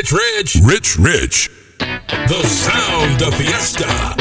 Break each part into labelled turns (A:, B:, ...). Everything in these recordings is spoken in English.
A: Rich, Rich, Rich, Rich. The sound of fiesta.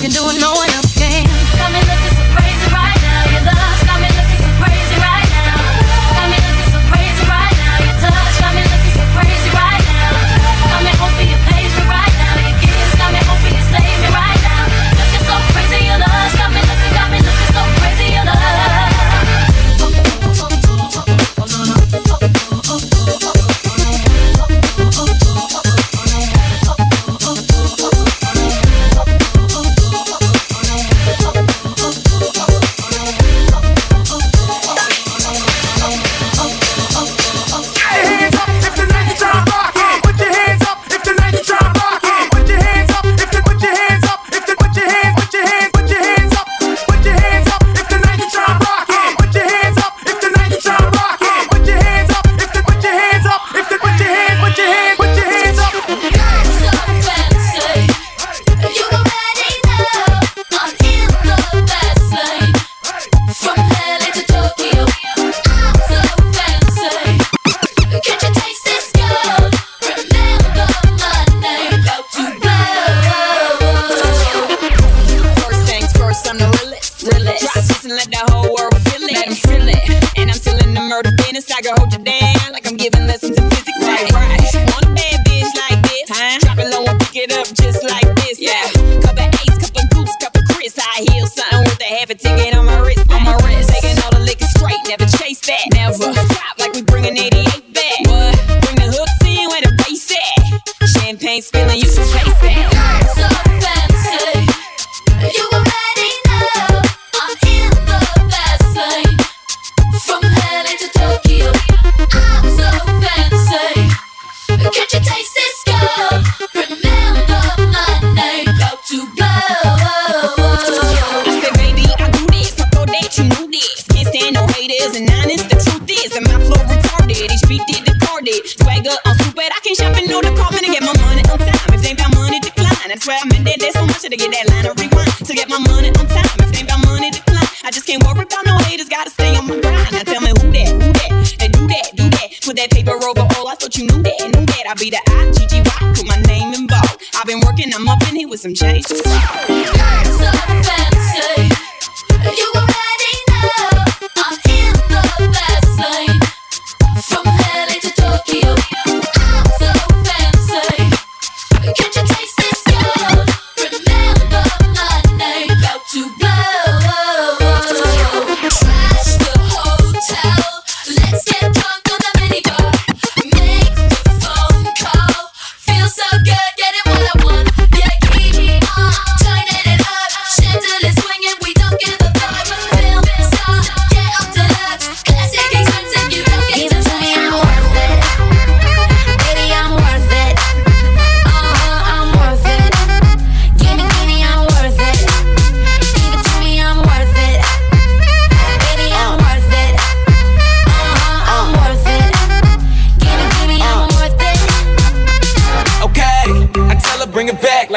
B: fucking doing no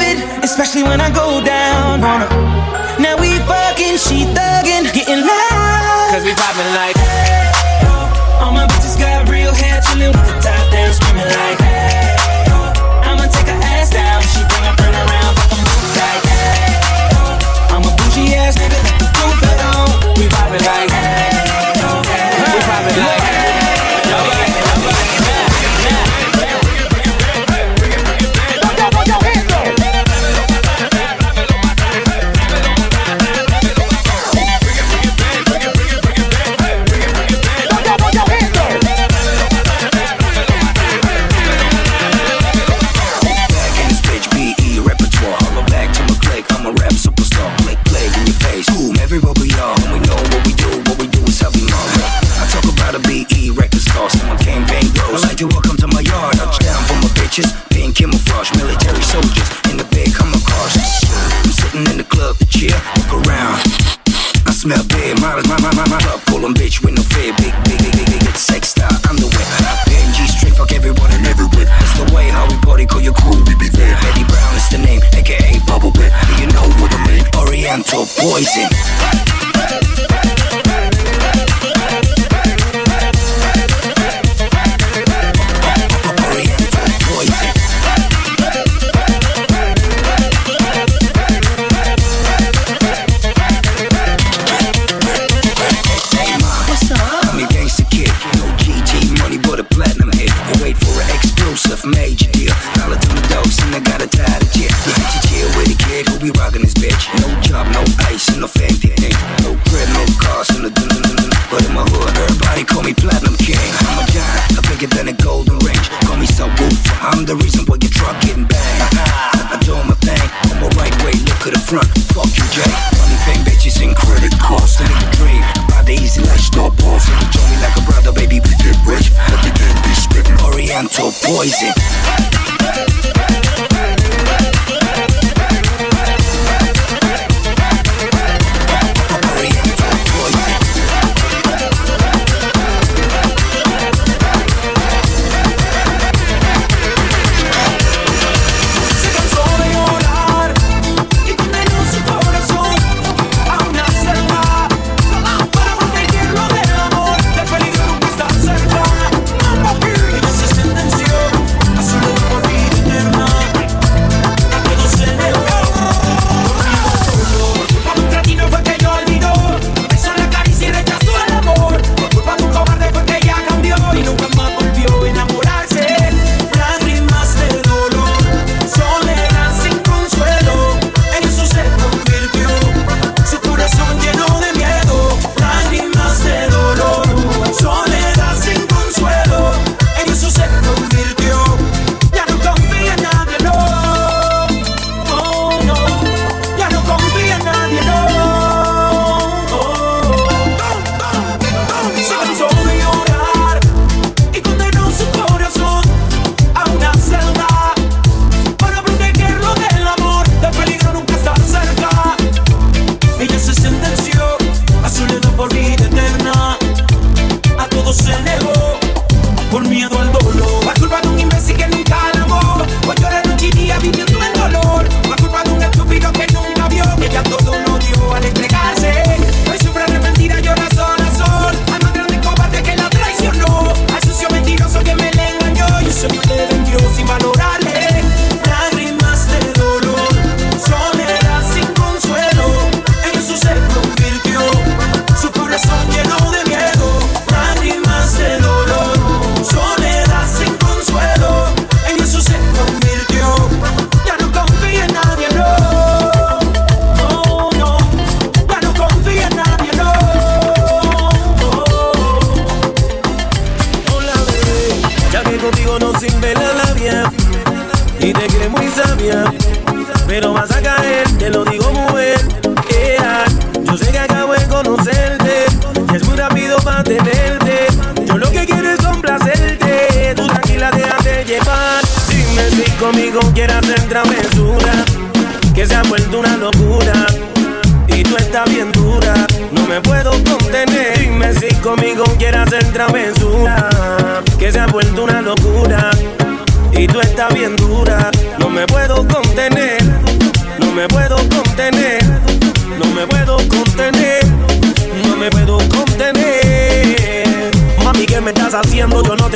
C: it, especially when I go down on her. Now we fucking, she thuggin', getting loud.
D: Cause we poppin' like.
C: All my bitches got real hair, chillin' with the top down, screaming like,
E: poison.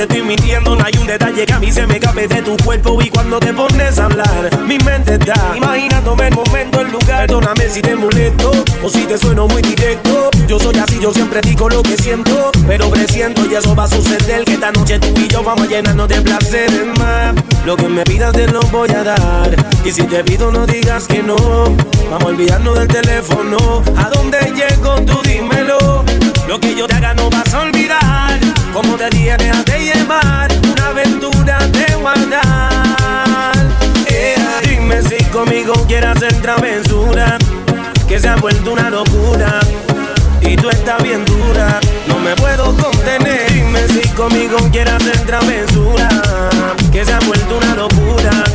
F: estoy mintiendo, no hay un detalle que a mí se me cabe de tu cuerpo y cuando te pones a hablar, mi mente está imaginándome el momento, el lugar. Perdóname si te molesto o si te sueno muy directo. Yo soy así, yo siempre digo lo que siento, pero presiento y eso va a suceder que esta noche tú y yo vamos a llenarnos de placeres más. Lo que me pidas te lo voy a dar y si te pido no digas que no. Vamos a olvidarnos del teléfono. ¿A dónde llego? Tú dímelo. Lo que yo te haga no vas a olvidar. Como te dije, déjate mar, una aventura de guardar. Eh, dime si conmigo quieras hacer travesura, que se ha vuelto una locura. Y tú estás bien dura, no me puedo contener. Dime si conmigo quieras hacer travesura, que se ha vuelto una locura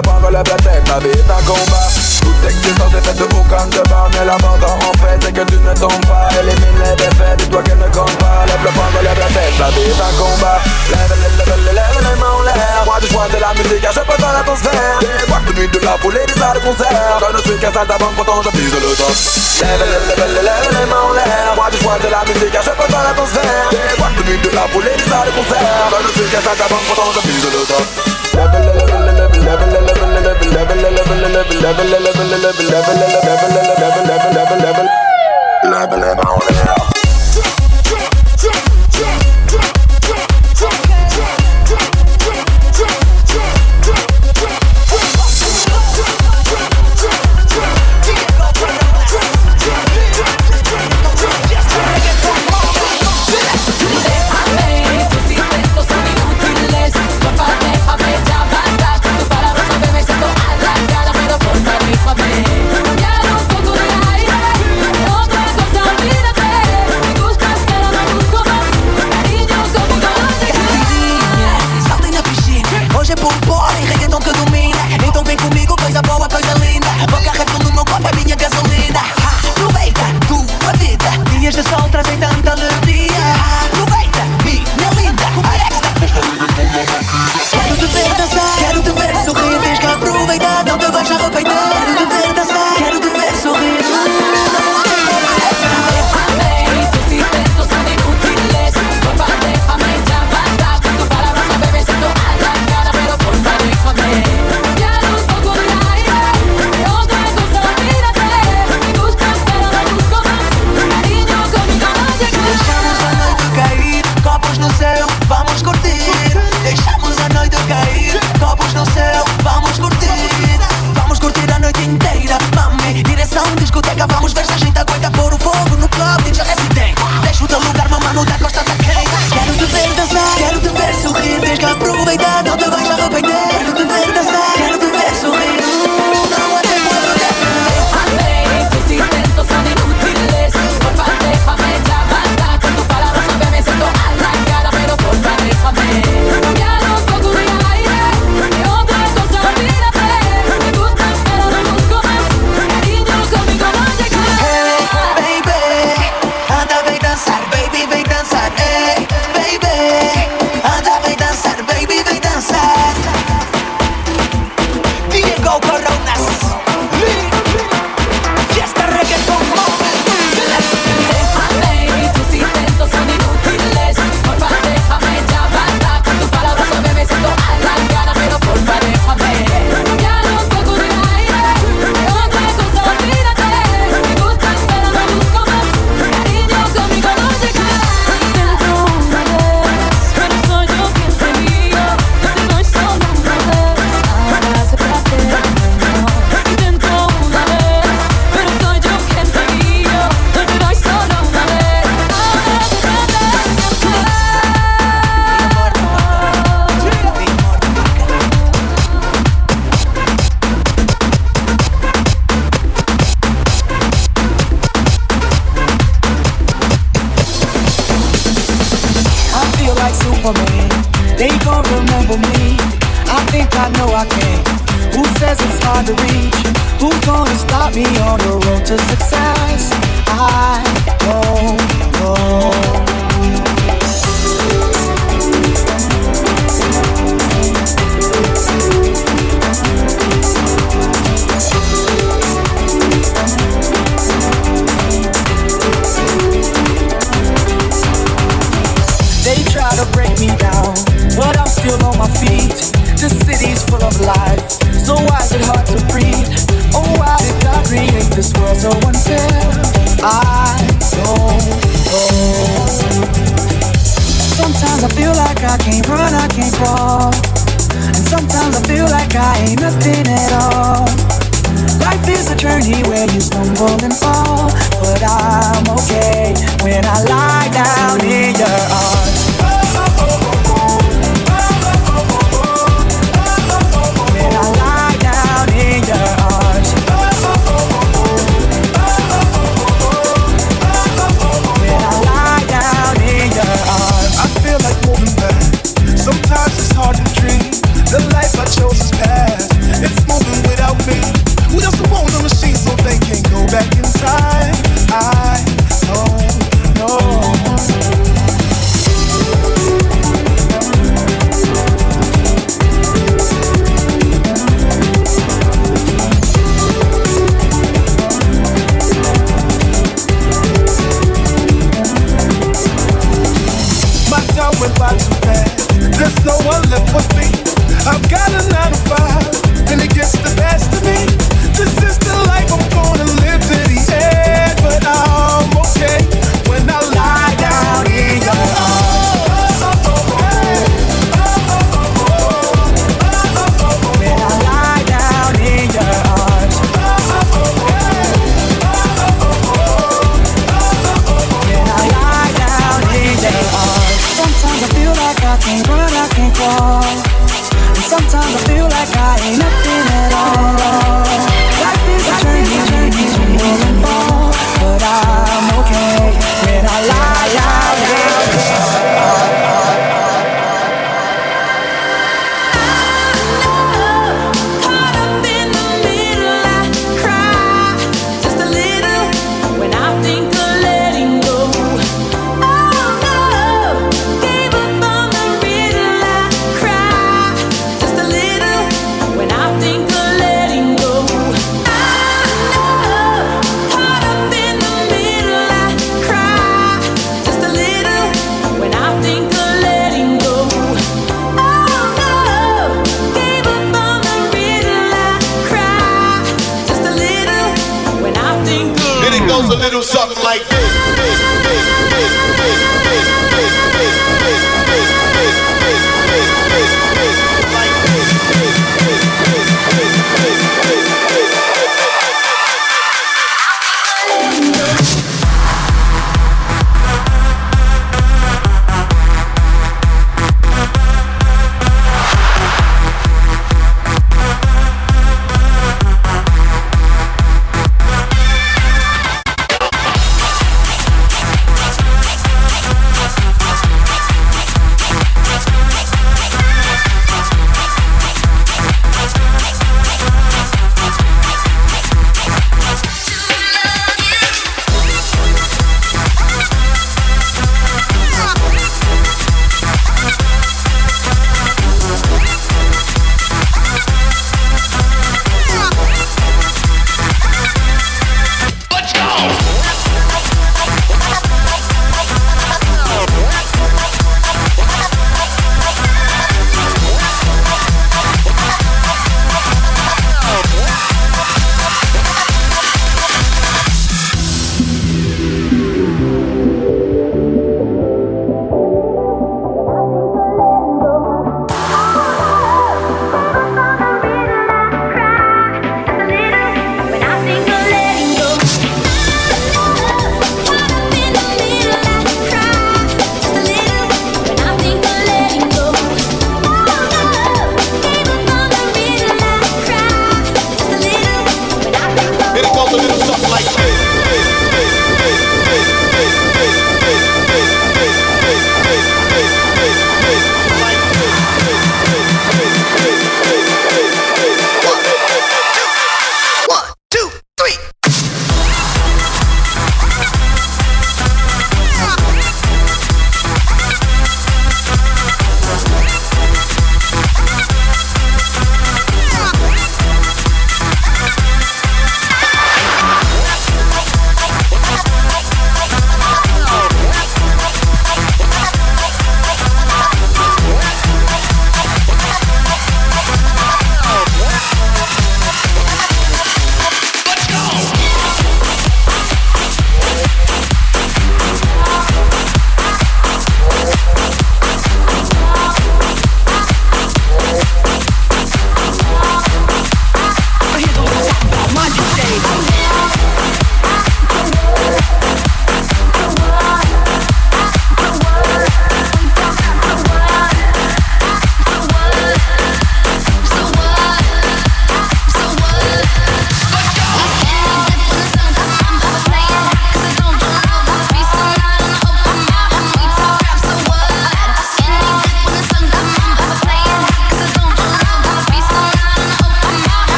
G: le poing, relève la tête, la vie est un combat Toute existence est faite de aucun débat Mais l'important en fait c'est que tu ne tombes pas Élimine les défaites, dis-toi qu'elle ne compte pas Lève le poing, relève la tête, la vie est un combat Lève, lève, lève, lève, lève les mains en l'air Moi du choix de la musique je peux pas l'atmosphère Des boîtes de nuit, de la foule et des salles de concert Je ne suis qu'un saltimbanque pourtant je vise le top Lève, lève, lève, lève, les mains en l'air Moi du choix de la musique je peux pas l'atmosphère Des boîtes de nuit, de la foule et des salles de concert Je ne suis qu'un saltimbanque pourtant je vise le top Lève, lève, lève, lève, lève, lève, lève, lève, lève, lève, lève, lève, lève, lève, lève, lève, lève, lève, lève, lève, Lève les mains en l'air
H: Déjame,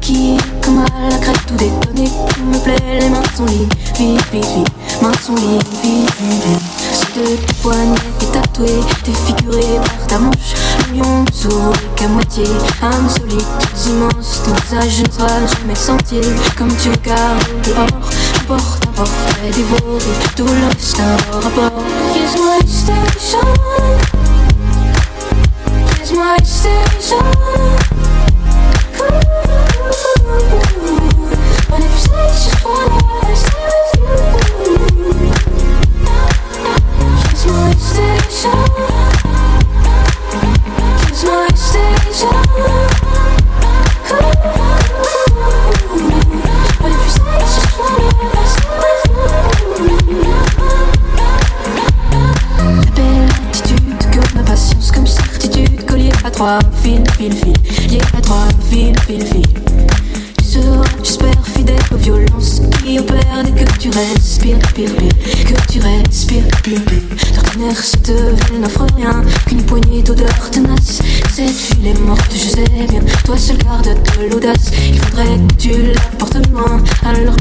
I: Qui est comme à la craque tout détonné Il me plaît, les mains sont lignes Vite, vite, vite, mains sont lignes Vite, vite, vite de tes poignets, t'es tatoué Défiguré par ta manche. Le lion sourit qu'à moitié Insolite, tout immense Ton visage ne sera jamais senti Comme tu regardes dehors Porte un portrait dévoré Tout le reste un rapport. Here's my station que tu respires, pire, pire. D'ordinaire, cette ville n'offre rien qu'une poignée d'odeurs tenaces. Cette ville est morte, je sais bien. Toi seul garde de l'audace. Il faudrait que tu la portes loin, alors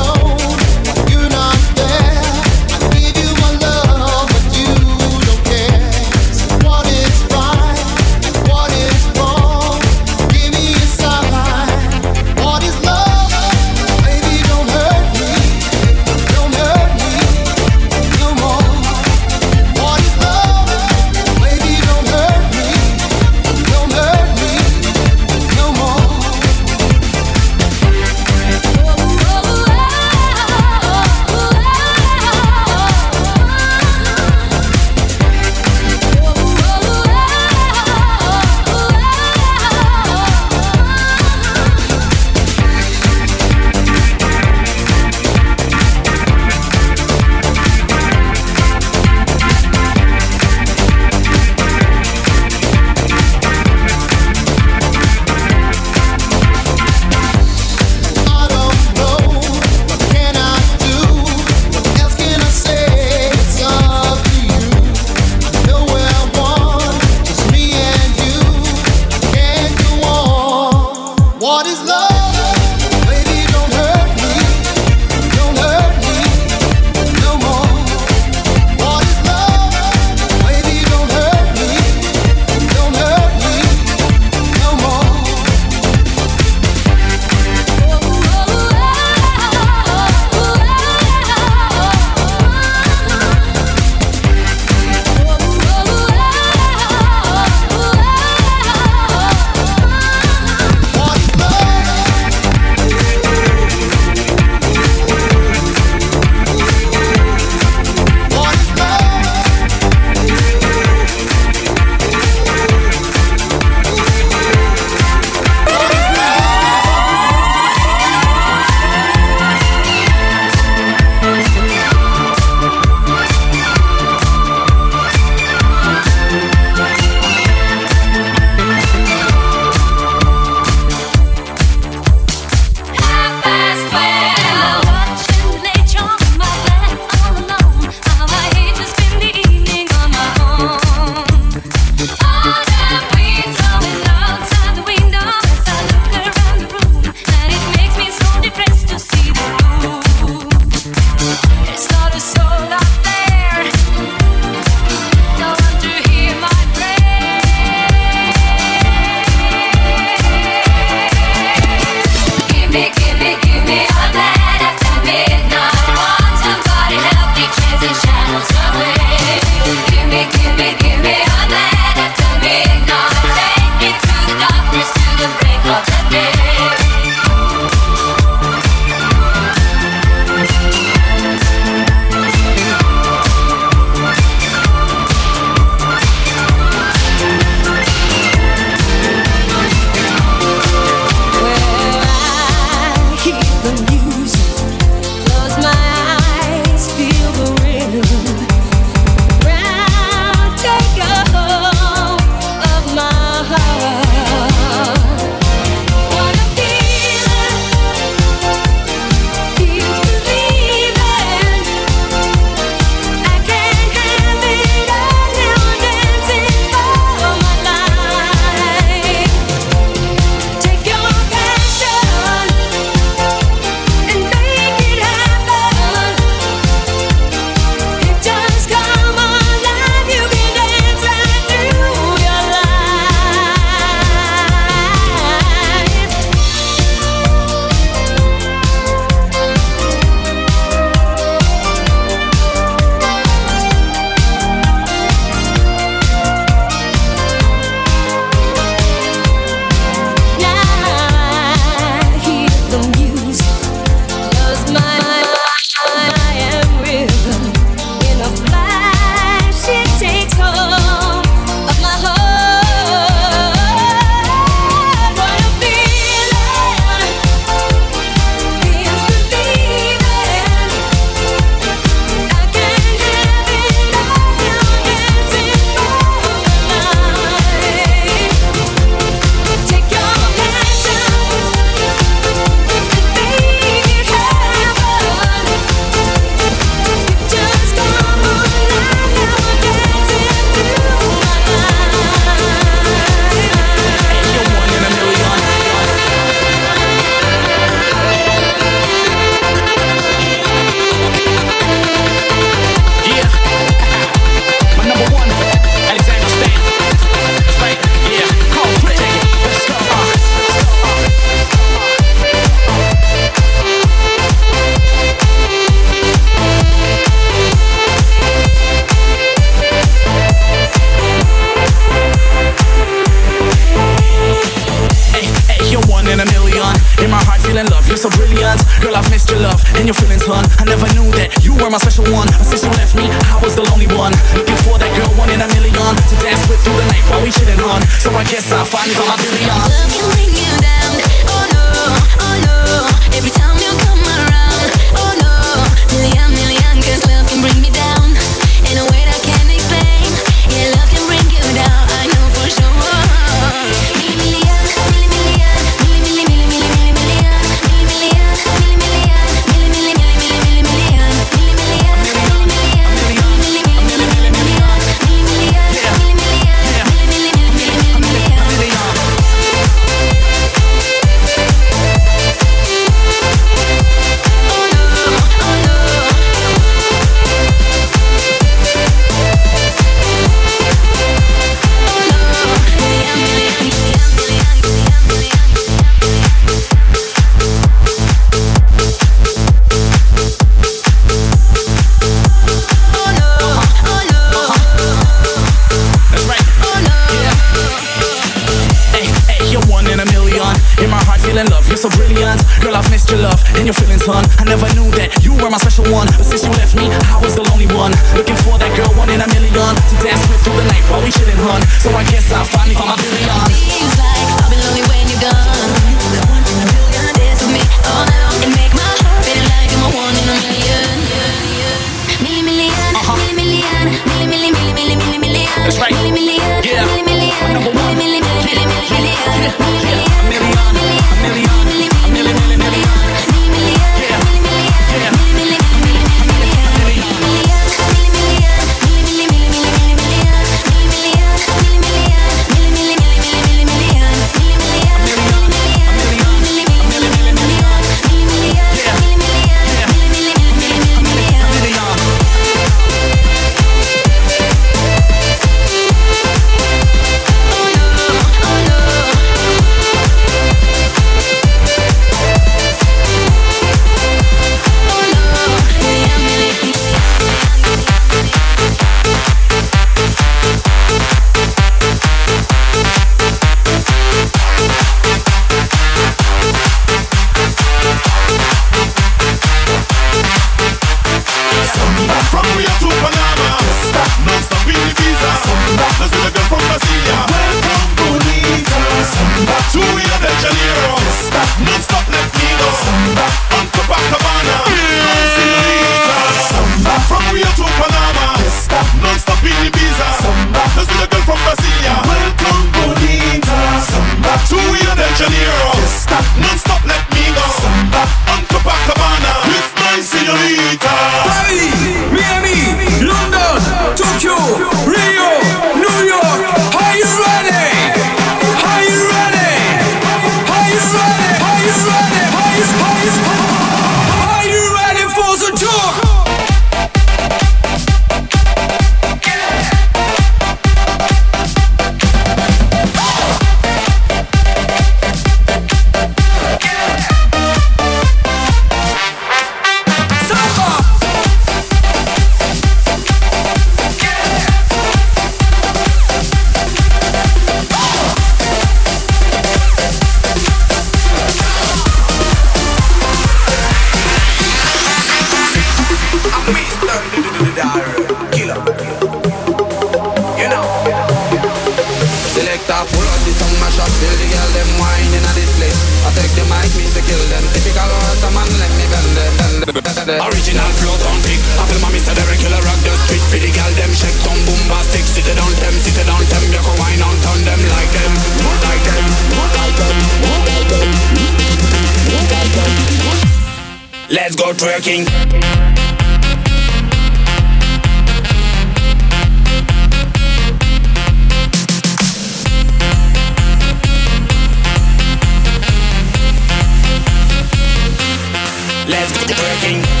J: Let's go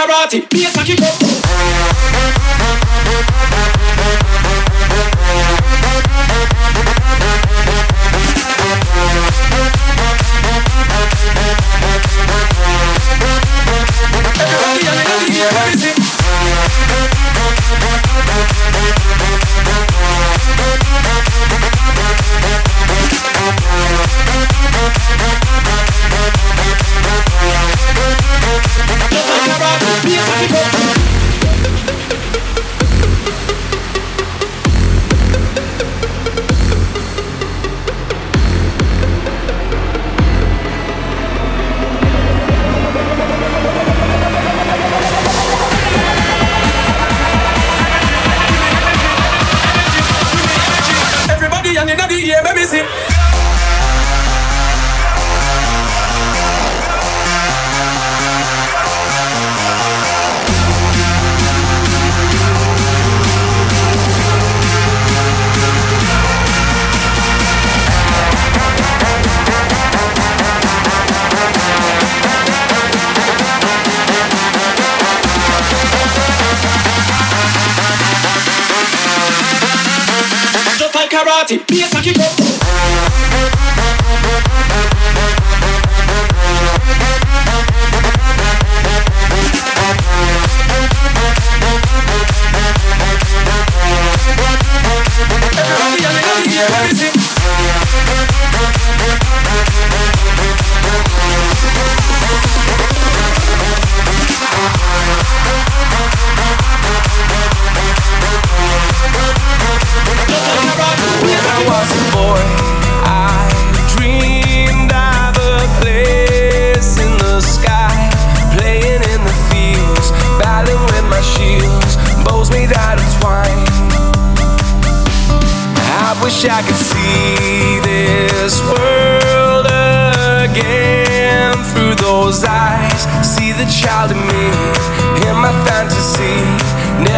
K: karate, bass and kick.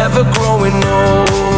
L: Never growing old.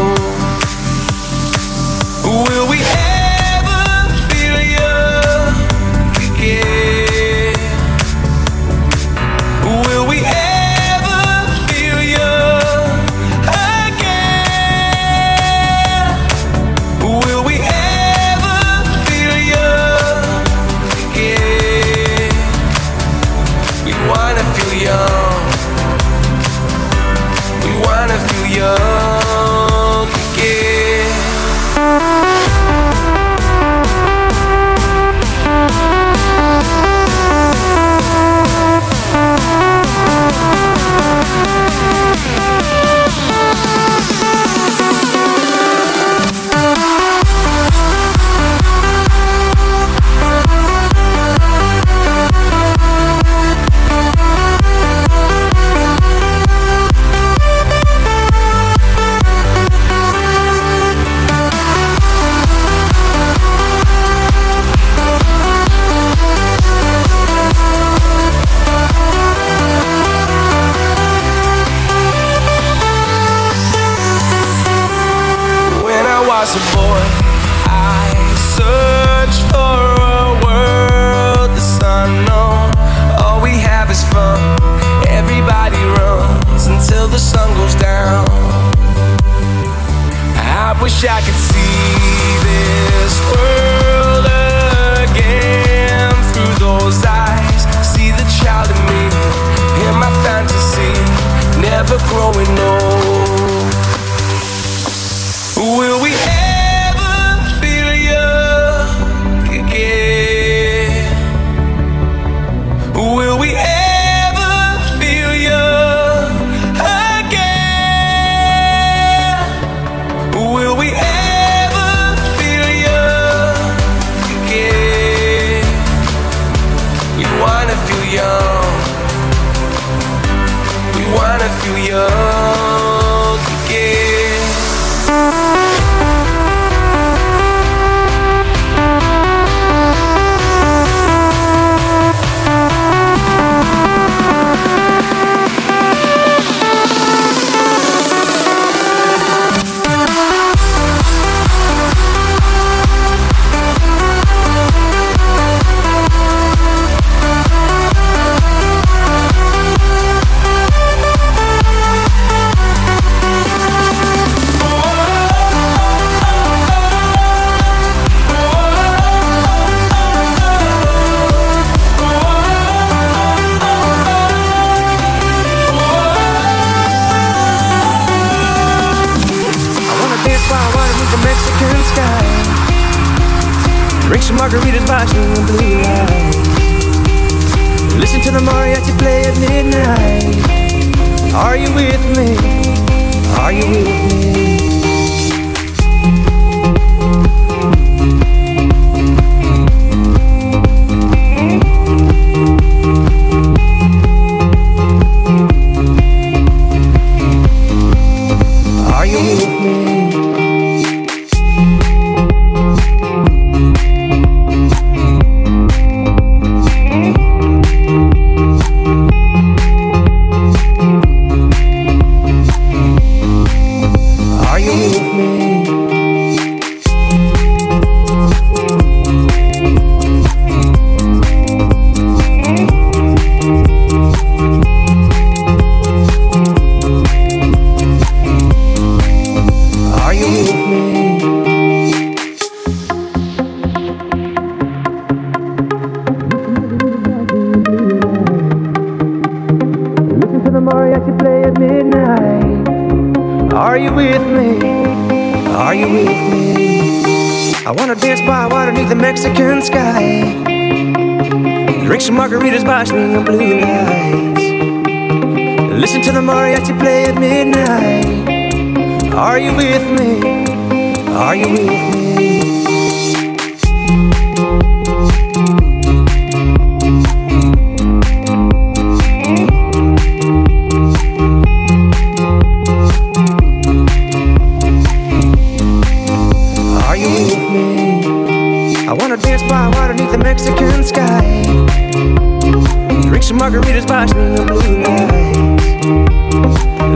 M: margaritas sparkling the blue lights.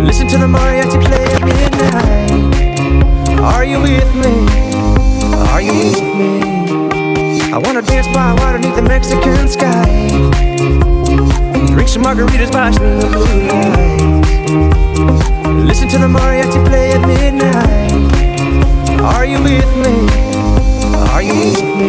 M: Listen to the mariachi play at midnight. Are you with me? Are you with me? I wanna dance by water beneath the Mexican sky. Drink some margaritas sparkling the blue lights. Listen to the mariachi play at midnight. Are you with me? Are you with me?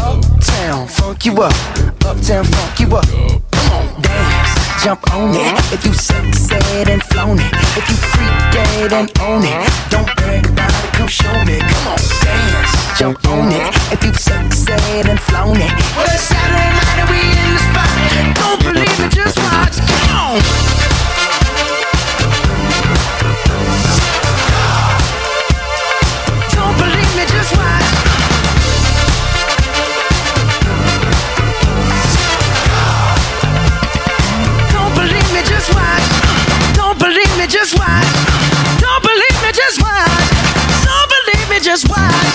N: Uptown, funk you up. Uptown, funk you up. Come on, dance, jump on it. If you succeed and flown it, if you freak dead and own it, don't brag about it. Come show me. Come on, dance, jump on it. If you succeed and flown it, well it's Saturday night and we in the spot. Don't believe it, just watch. Come on. just why.